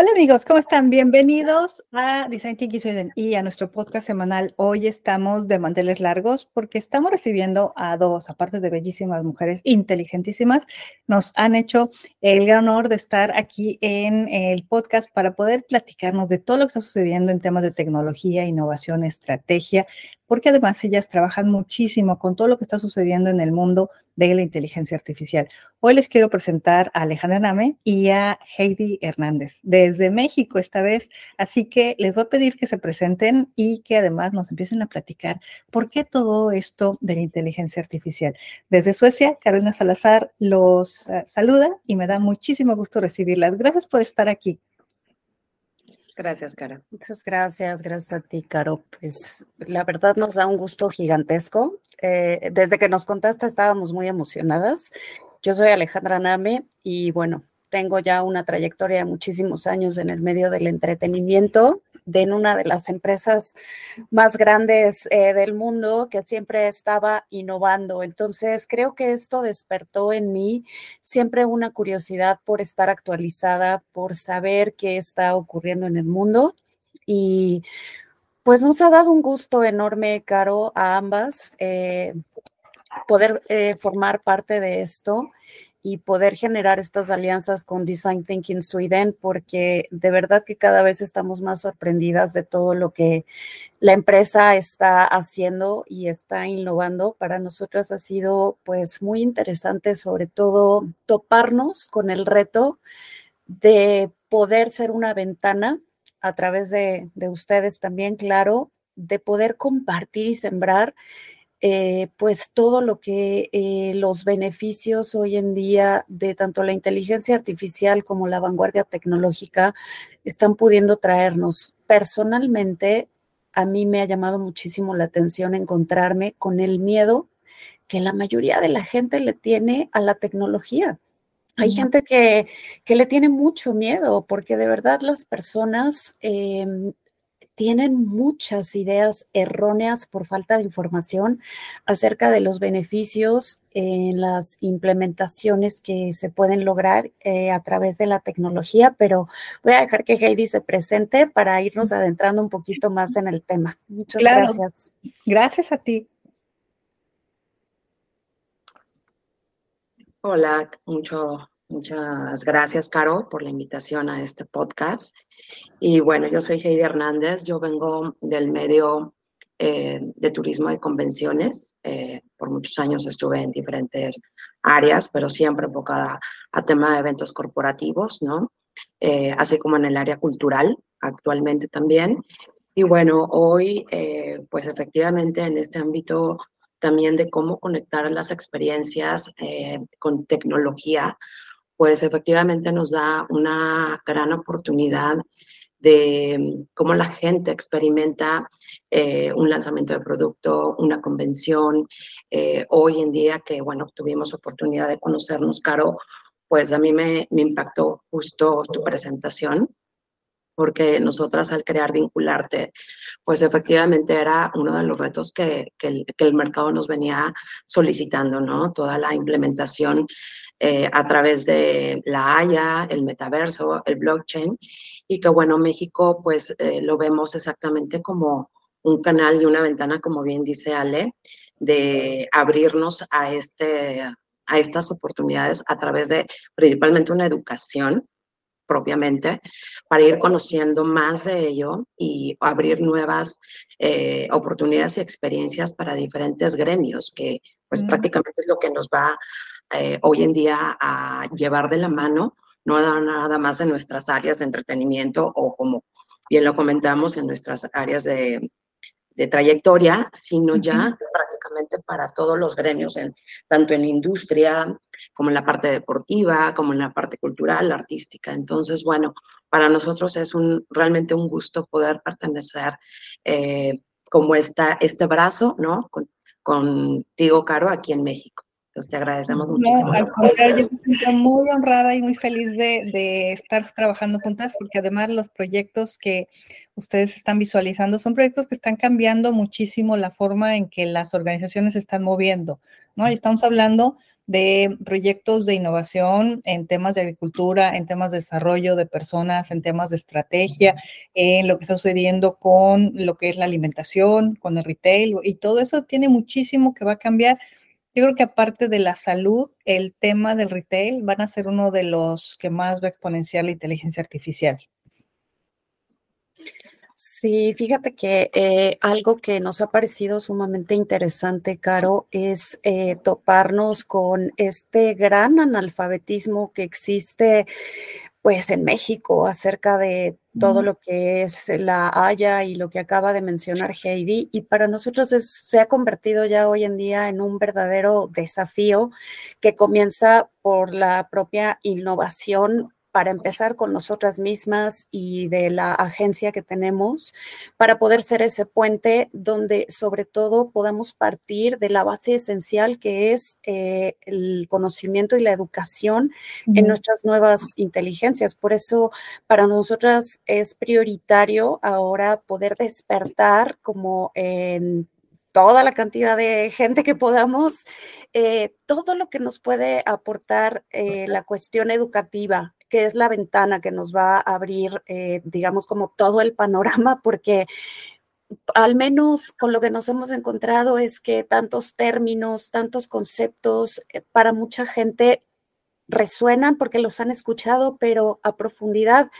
Hola amigos, ¿cómo están? Bienvenidos a Design Thinking Sweden y a nuestro podcast semanal. Hoy estamos de manteles largos porque estamos recibiendo a dos, aparte de bellísimas mujeres inteligentísimas, nos han hecho el gran honor de estar aquí en el podcast para poder platicarnos de todo lo que está sucediendo en temas de tecnología, innovación, estrategia, porque además ellas trabajan muchísimo con todo lo que está sucediendo en el mundo de la inteligencia artificial. Hoy les quiero presentar a Alejandra Name y a Heidi Hernández desde México esta vez, así que les voy a pedir que se presenten y que además nos empiecen a platicar por qué todo esto de la inteligencia artificial. Desde Suecia, Carolina Salazar los eh, saluda y me da muchísimo gusto recibirlas. Gracias por estar aquí. Gracias, Cara. Muchas gracias, gracias a ti, Caro. Pues la verdad nos da un gusto gigantesco. Eh, desde que nos contaste estábamos muy emocionadas. Yo soy Alejandra Name y bueno, tengo ya una trayectoria de muchísimos años en el medio del entretenimiento de una de las empresas más grandes eh, del mundo que siempre estaba innovando. Entonces, creo que esto despertó en mí siempre una curiosidad por estar actualizada, por saber qué está ocurriendo en el mundo. Y pues nos ha dado un gusto enorme, Caro, a ambas, eh, poder eh, formar parte de esto y poder generar estas alianzas con Design Thinking Sweden, porque de verdad que cada vez estamos más sorprendidas de todo lo que la empresa está haciendo y está innovando. Para nosotras ha sido pues muy interesante, sobre todo toparnos con el reto de poder ser una ventana a través de, de ustedes también, claro, de poder compartir y sembrar eh, pues todo lo que eh, los beneficios hoy en día de tanto la inteligencia artificial como la vanguardia tecnológica están pudiendo traernos. Personalmente, a mí me ha llamado muchísimo la atención encontrarme con el miedo que la mayoría de la gente le tiene a la tecnología. Hay gente que, que, le tiene mucho miedo porque de verdad las personas em, tienen muchas ideas erróneas por falta de información acerca de los beneficios en las implementaciones que se pueden lograr eh, a través de la tecnología, pero voy a dejar que Heidi se presente para irnos adentrando un poquito más en el tema. Muchas gracias. Gracias a ti. Hola, mucho, muchas gracias, Caro, por la invitación a este podcast. Y bueno, yo soy Heidi Hernández, yo vengo del medio eh, de turismo de convenciones. Eh, por muchos años estuve en diferentes áreas, pero siempre enfocada a tema de eventos corporativos, ¿no? Eh, así como en el área cultural actualmente también. Y bueno, hoy, pues efectivamente en este ámbito también de cómo conectar las experiencias con tecnología, pues efectivamente nos da una gran oportunidad de mm, cómo la gente experimenta eh, un lanzamiento de producto, una convención. Eh, hoy en día que, bueno, tuvimos oportunidad de conocernos, Caro, pues a mí me, me impactó justo tu presentación, porque nosotras al crear Vincularte, pues efectivamente era uno de los retos que, que, el, que el mercado nos venía solicitando, ¿no? Toda la implementación eh, a través de la Haya, el metaverso, el blockchain, y que bueno, México pues eh, lo vemos exactamente como un canal y una ventana, como bien dice Ale, de abrirnos a, este, a estas oportunidades a través de principalmente una educación propiamente, para ir conociendo más de ello y abrir nuevas eh, oportunidades y experiencias para diferentes gremios, que pues mm. prácticamente es lo que nos va eh, hoy en día a llevar de la mano, no nada más en nuestras áreas de entretenimiento o como bien lo comentamos, en nuestras áreas de, de trayectoria, sino ya para todos los gremios, en, tanto en la industria como en la parte deportiva, como en la parte cultural, artística. Entonces, bueno, para nosotros es un, realmente un gusto poder pertenecer eh, como esta, este brazo, ¿no? contigo, Caro, aquí en México te agradecemos muchísimo. al contrario, yo me siento muy honrada y muy feliz de, de, estar trabajando juntas, porque además los proyectos que ustedes están visualizando son proyectos que están cambiando muchísimo la forma en que las organizaciones se están moviendo, ¿no? Y estamos hablando de proyectos de innovación en temas de agricultura, en temas de desarrollo de personas, en temas de estrategia, en lo que está sucediendo con lo que es la alimentación, con el retail, y todo eso tiene muchísimo que va a cambiar. Yo creo que aparte de la salud, el tema del retail van a ser uno de los que más va a exponenciar la inteligencia artificial. Sí, fíjate que eh, algo que nos ha parecido sumamente interesante, Caro, es eh, toparnos con este gran analfabetismo que existe pues en México acerca de todo lo que es la Haya y lo que acaba de mencionar Heidi. Y para nosotros se ha convertido ya hoy en día en un verdadero desafío que comienza por la propia innovación para empezar con nosotras mismas y de la agencia que tenemos, para poder ser ese puente donde sobre todo podamos partir de la base esencial que es eh, el conocimiento y la educación en nuestras nuevas inteligencias. Por eso para nosotras es prioritario ahora poder despertar como en toda la cantidad de gente que podamos, eh, todo lo que nos puede aportar eh, la cuestión educativa, que es la ventana que nos va a abrir, eh, digamos, como todo el panorama, porque al menos con lo que nos hemos encontrado es que tantos términos, tantos conceptos, eh, para mucha gente resuenan porque los han escuchado, pero a profundidad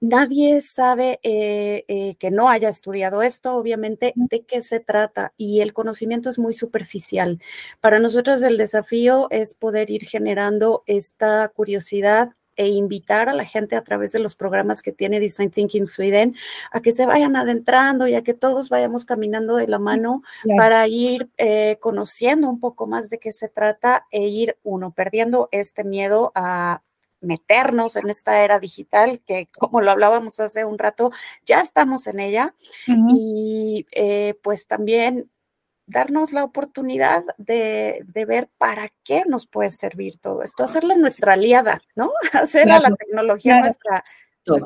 nadie sabe eh, que no haya estudiado esto, obviamente, de qué se trata y el conocimiento es muy superficial. Para nosotros el desafío es poder ir generando esta curiosidad e invitar a la gente a través de los programas que tiene Design Thinking Sweden a que se vayan adentrando y a que todos vayamos caminando de la mano para ir eh, conociendo un poco más de qué se trata e ir uno perdiendo este miedo a meternos en esta era digital, que como lo hablábamos hace un rato, ya estamos en ella. Y eh, pues también darnos la oportunidad de, ver para qué nos puede servir todo esto, hacerla nuestra aliada, ¿no? Hacer a la tecnología nuestra,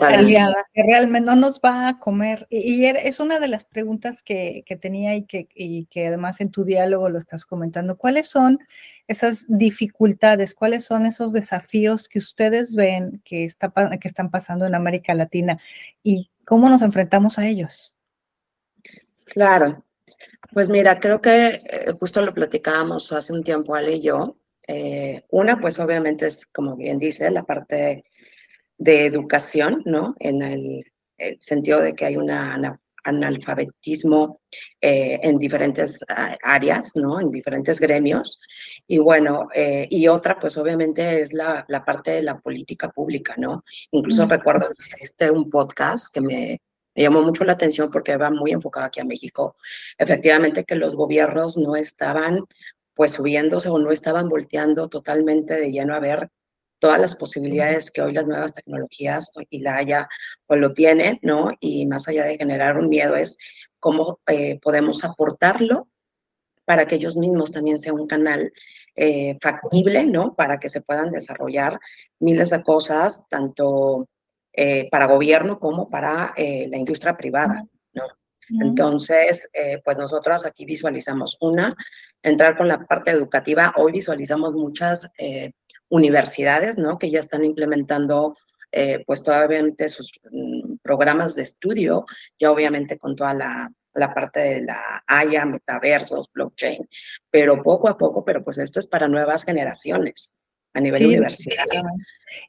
aliada, que realmente no nos va a comer. Y, es una de las preguntas que, tenía y que, que además en tu diálogo lo estás comentando. ¿Cuáles son esas dificultades? ¿Cuáles son esos desafíos que ustedes ven que, está, que están pasando en América Latina? ¿Y cómo nos enfrentamos a ellos? Claro, pues mira, creo que eh, justo lo platicábamos hace un tiempo Ale y yo. Eh, una, pues obviamente es, como bien dice, la parte de educación, ¿no? En el, sentido de que hay un analfabetismo eh, en diferentes ah, áreas, ¿no? En diferentes gremios. Y bueno, y otra, pues obviamente es la, la, parte de la política pública, ¿no? Incluso recuerdo que hiciste un podcast que me, me llamó mucho la atención porque va muy enfocado aquí a México. Efectivamente que los gobiernos no estaban pues subiéndose o no estaban volteando totalmente de lleno a ver todas las posibilidades que hoy las nuevas tecnologías y la haya pues lo tiene, ¿no? Y más allá de generar un miedo es cómo eh, podemos aportarlo para que ellos mismos también sean un canal eh, factible, ¿no? Para que se puedan desarrollar miles de cosas, tanto eh, para gobierno como para eh, la industria privada, ¿no? Entonces, eh, pues nosotros aquí visualizamos una, entrar con la parte educativa. Hoy visualizamos muchas universidades, ¿no? Que ya están implementando, pues todavía sus mm, programas de estudio, ya obviamente con toda la, la parte de la Haya, metaversos, blockchain, pero poco a poco, pero pues esto es para nuevas generaciones, a nivel universitario.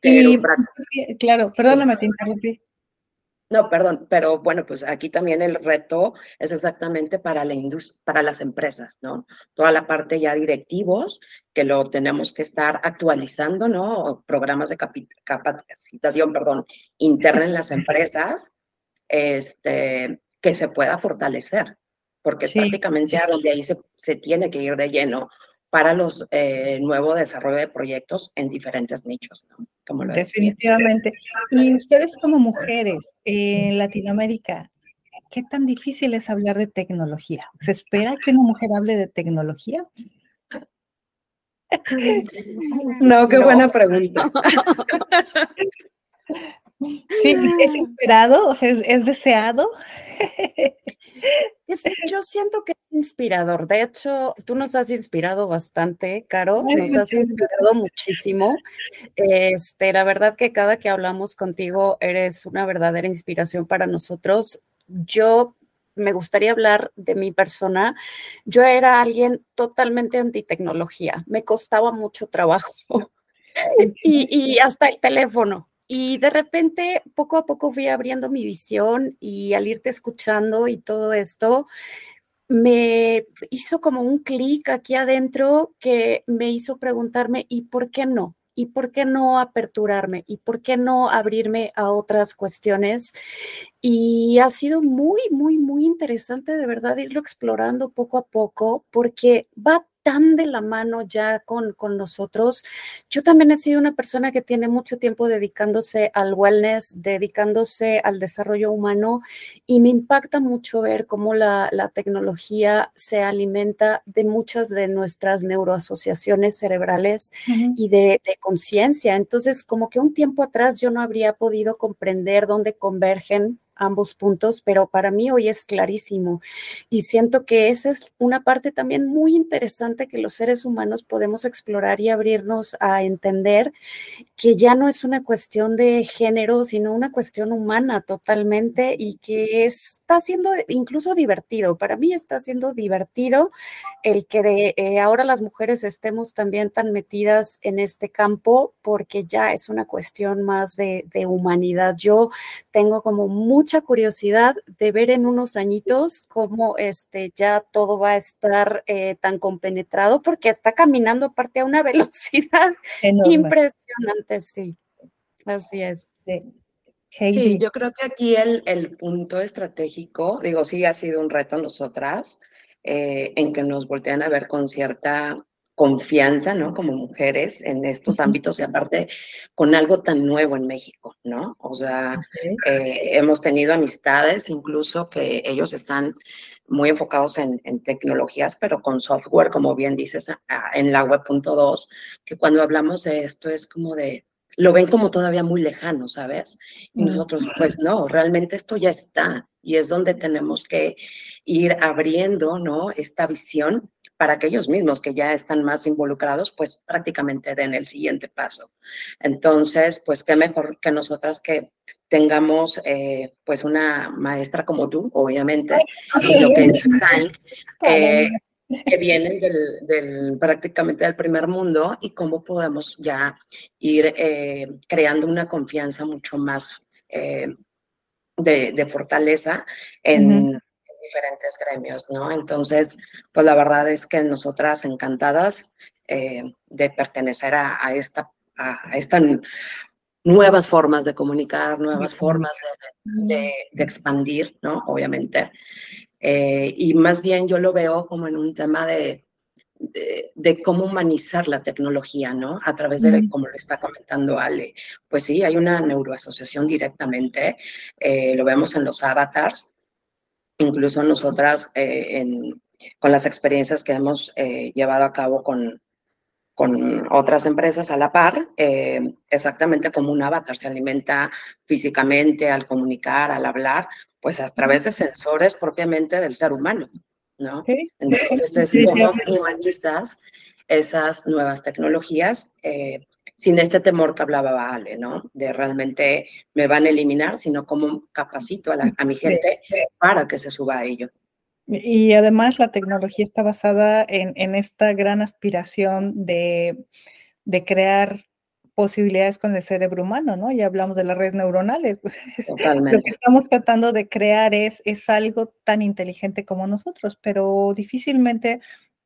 Y, claro, perdóname, te interrumpí. No, perdón, pero bueno, pues aquí también el reto es exactamente para, la para las empresas, ¿no? Toda la parte ya directivos, que lo tenemos que estar actualizando, ¿no? Programas de capacitación, perdón, interna en las empresas, este, que se pueda fortalecer, porque es prácticamente a donde ahí se, se tiene que ir de lleno para los eh, nuevos desarrollo de proyectos en diferentes nichos, ¿no? Como lo Definitivamente. Y ustedes como mujeres en Latinoamérica, ¿qué tan difícil es hablar de tecnología? ¿Se espera que una mujer hable de tecnología? No, qué buena pregunta. Sí, es esperado, o sea, es, deseado. yo siento que inspirador. De hecho, tú nos has inspirado bastante, Caro. Nos has inspirado muchísimo. Este, la verdad que cada que hablamos contigo eres una verdadera inspiración para nosotros. Yo me gustaría hablar de mi persona. Yo era alguien totalmente antitecnología. Me costaba mucho trabajo. y, y hasta el teléfono. Y de repente, poco a poco fui abriendo mi visión y al irte escuchando y todo esto, me hizo como un clic aquí adentro que me hizo preguntarme, ¿y por qué no? ¿Y por qué no aperturarme? ¿Y por qué no abrirme a otras cuestiones? Y ha sido muy, muy, muy interesante de verdad irlo explorando poco a poco porque va tan de la mano ya con, con nosotros. Yo también he sido una persona que tiene mucho tiempo dedicándose al wellness, dedicándose al desarrollo humano y me impacta mucho ver cómo la, la tecnología se alimenta de muchas de nuestras neuroasociaciones cerebrales y de, de conciencia. Entonces, como que un tiempo atrás yo no habría podido comprender dónde convergen ambos puntos, pero para mí hoy es clarísimo. Y siento que esa es una parte también muy interesante que los seres humanos podemos explorar y abrirnos a entender que ya no es una cuestión de género, sino una cuestión humana totalmente y que está siendo incluso divertido. Para mí está siendo divertido el que de, eh, ahora las mujeres estemos también tan metidas en este campo porque ya es una cuestión más de, de humanidad. Yo tengo como mucha curiosidad de ver en unos añitos cómo este, ya todo va a estar eh, tan compenetrado, porque está caminando aparte a una velocidad impresionante, sí. Así es. Sí. Yo creo que aquí el, el, punto estratégico, digo, sí ha sido un reto nosotras, eh, en que nos voltean a ver con cierta confianza, ¿no? Como mujeres en estos ámbitos y aparte con algo tan nuevo en México, ¿no? O sea, eh, hemos tenido amistades incluso que ellos están muy enfocados en, tecnologías, pero con software, como bien dices, en la web.2, que cuando hablamos de esto es como de, lo ven como todavía muy lejano, ¿sabes? Y nosotros, pues no, realmente esto ya está y es donde tenemos que ir abriendo, ¿no? Esta visión para que ellos mismos que ya están más involucrados, pues prácticamente den el siguiente paso. Entonces, pues qué mejor que nosotras que tengamos eh, pues una maestra como tú, obviamente, y lo que es design, eh, que vienen del, prácticamente del primer mundo y cómo podemos ya ir eh, creando una confianza mucho más de, fortaleza en, diferentes gremios, ¿no? Entonces, pues la verdad es que nosotras encantadas eh, de pertenecer a, esta, a, estas nuevas formas de comunicar, nuevas formas de, expandir, ¿no? Obviamente. Eh, y más bien yo lo veo como en un tema de, de, cómo humanizar la tecnología, ¿no? A través de, como lo está comentando Ale, pues sí, hay una neuroasociación directamente, eh, lo vemos en los avatars, incluso nosotras eh, con las experiencias que hemos eh, llevado a cabo con, con otras empresas a la par, eh, exactamente como un avatar se alimenta físicamente al comunicar, al hablar, pues a través de sensores propiamente del ser humano, ¿no? Entonces es como humanistas esas nuevas tecnologías sin este temor que hablaba Ale, ¿no? De realmente me van a eliminar, sino como capacito a, mi gente para que se suba a ello. Y además la tecnología está basada en, esta gran aspiración de, crear posibilidades con el cerebro humano, ¿no? Ya hablamos de las redes neuronales. Totalmente. Lo que estamos tratando de crear es, es algo tan inteligente como nosotros, pero difícilmente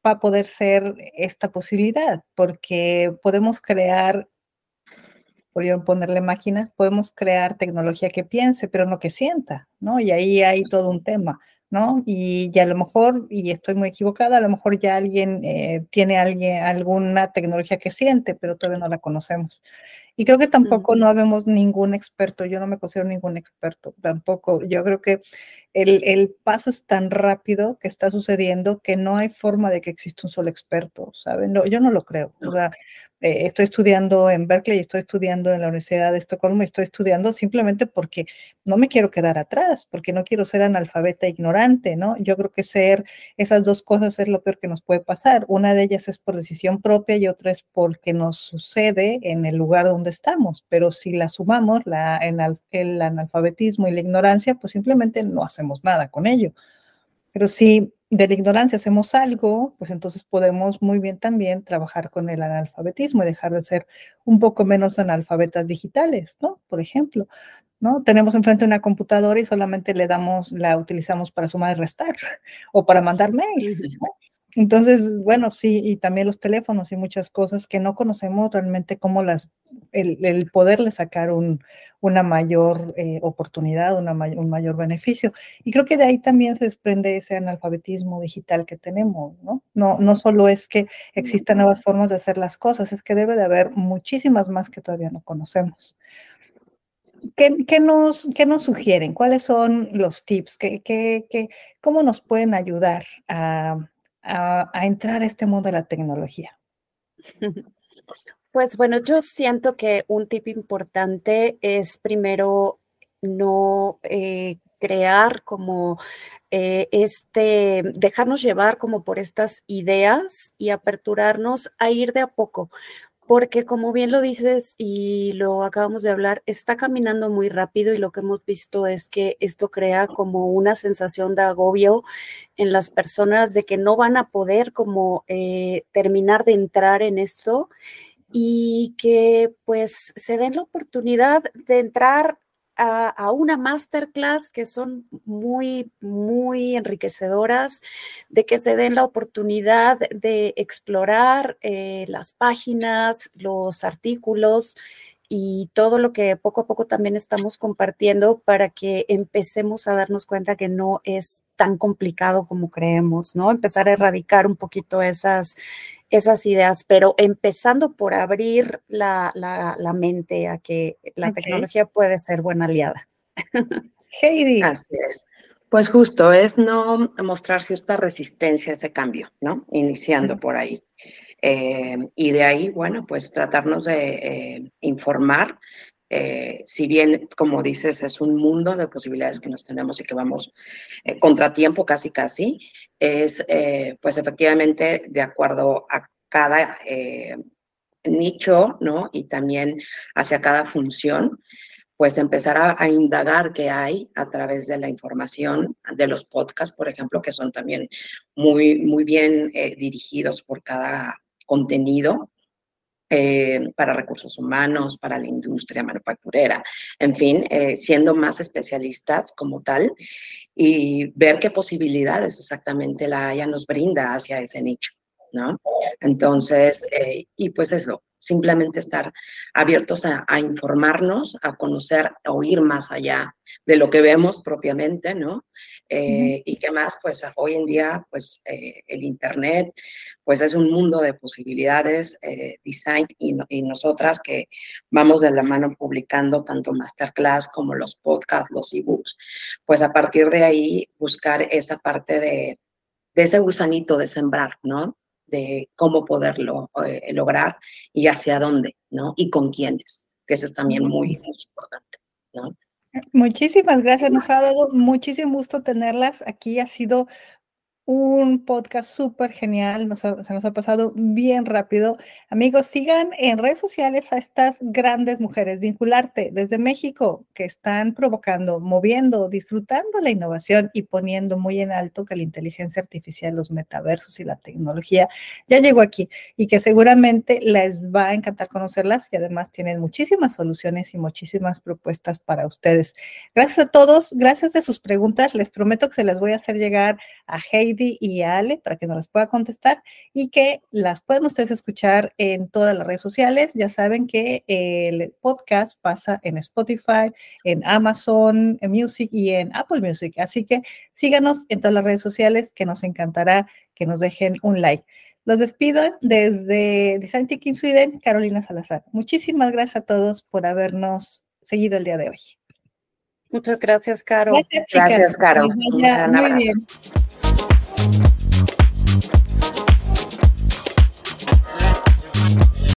va a poder ser esta posibilidad, porque podemos crear, por ponerle máquinas, podemos crear tecnología que piense, pero no que sienta, ¿no? Y ahí hay todo un tema, ¿no? Y, ya a lo mejor, y estoy muy equivocada, a lo mejor ya alguien eh, tiene alguien, alguna tecnología que siente, pero todavía no la conocemos. Y creo que tampoco no habemos ningún experto, yo no me considero ningún experto, tampoco. Yo creo que el, el, paso es tan rápido que está sucediendo que no hay forma de que exista un solo experto, ¿saben? No, yo no lo creo. O sea, eh, estoy estudiando en Berkeley, estoy estudiando en la Universidad de Estocolmo, estoy estudiando simplemente porque no me quiero quedar atrás, porque no quiero ser analfabeta ignorante, ¿no? Yo creo que ser esas dos cosas es lo peor que nos puede pasar. Una de ellas es por decisión propia y otra es porque nos sucede en el lugar donde estamos, pero si la sumamos, el analfabetismo y la ignorancia, pues simplemente no hacemos nada con ello. Pero si de la ignorancia hacemos algo, pues entonces podemos muy bien también trabajar con el analfabetismo y dejar de ser un poco menos analfabetas digitales, ¿no? Por ejemplo, ¿no? Tenemos enfrente una computadora y solamente le damos, la utilizamos para sumar y restar o para mandar mails. Entonces, bueno, sí, y también los teléfonos y muchas cosas que no conocemos realmente cómo las, el, el poderle sacar un, una mayor eh, oportunidad, una un mayor beneficio. Y creo que de ahí también se desprende ese analfabetismo digital que tenemos, ¿no? No, no solo es que existan nuevas formas de hacer las cosas, es que debe de haber muchísimas más que todavía no conocemos. ¿Qué, qué, nos, ¿Qué, nos, sugieren? ¿Cuáles son los tips? ¿Qué, qué, cómo nos pueden ayudar a, a, entrar a este mundo de la tecnología? Pues bueno, yo siento que un tip importante es primero no eh, crear como eh, este, dejarnos llevar como por estas ideas y aperturarnos a ir de a poco porque como bien lo dices y lo acabamos de hablar, está caminando muy rápido y lo que hemos visto es que esto crea como una sensación de agobio en las personas de que no van a poder como eh, terminar de entrar en esto y que pues se den la oportunidad de entrar a, una masterclass que son muy, muy enriquecedoras, de que se den la oportunidad de explorar eh, las páginas, los artículos y todo lo que poco a poco también estamos compartiendo para que empecemos a darnos cuenta que no es tan complicado como creemos, ¿no? Empezar a erradicar un poquito esas, esas ideas, pero empezando por abrir la, la, mente a que la tecnología puede ser buena aliada. Heidi. Así es. Pues justo es no mostrar cierta resistencia a ese cambio, ¿no? Iniciando por ahí. Eh, y de ahí, bueno, pues tratarnos de eh, informar. Eh, si bien, como dices, es un mundo de posibilidades que nos tenemos y que vamos contratiempo casi casi, es pues efectivamente de acuerdo a cada nicho, ¿no? Y también hacia cada función, pues empezar a, a, indagar qué hay a través de la información de los podcasts, por ejemplo, que son también muy, muy bien dirigidos por cada contenido eh, para recursos humanos, para la industria manufacturera, en fin, eh, siendo más especialistas como tal y ver qué posibilidades exactamente la Haya nos brinda hacia ese nicho, ¿no? Entonces, eh, y pues eso, simplemente estar abiertos a, informarnos, a conocer, a oír más allá de lo que vemos propiamente, ¿no? Eh, y que más, pues hoy en día, pues eh, el Internet, pues es un mundo de posibilidades, eh, design y, y, nosotras que vamos de la mano publicando tanto masterclass como los podcasts, los ebooks, pues a partir de ahí buscar esa parte de, de ese gusanito de sembrar, ¿no? de cómo poderlo lograr y hacia dónde, ¿no? Y con quiénes, que eso es también muy, muy importante, ¿no? Muchísimas gracias, nos ha dado muchísimo gusto tenerlas aquí, ha sido un podcast súper genial, se nos ha pasado bien rápido. Amigos, sigan en redes sociales a estas grandes mujeres, vincularte desde México, que están provocando, moviendo, disfrutando la innovación y poniendo muy en alto que la inteligencia artificial, los metaversos y la tecnología ya llegó aquí y que seguramente les va a encantar conocerlas y además tienen muchísimas soluciones y muchísimas propuestas para ustedes. Gracias a todos, gracias de sus preguntas, les prometo que se las voy a hacer llegar a Heidi y Ale para que nos las pueda contestar y que las pueden ustedes escuchar en todas las redes sociales. Ya saben que el podcast pasa en Spotify, en Amazon Music y en Apple Music. Así que síganos en todas las redes sociales que nos encantará que nos dejen un like. Los despido desde Design Thinking Sweden, Carolina Salazar. Muchísimas gracias a todos por habernos seguido el día de hoy. Muchas gracias, Caro. Gracias, chicas. Gracias, Caro. Muy bien.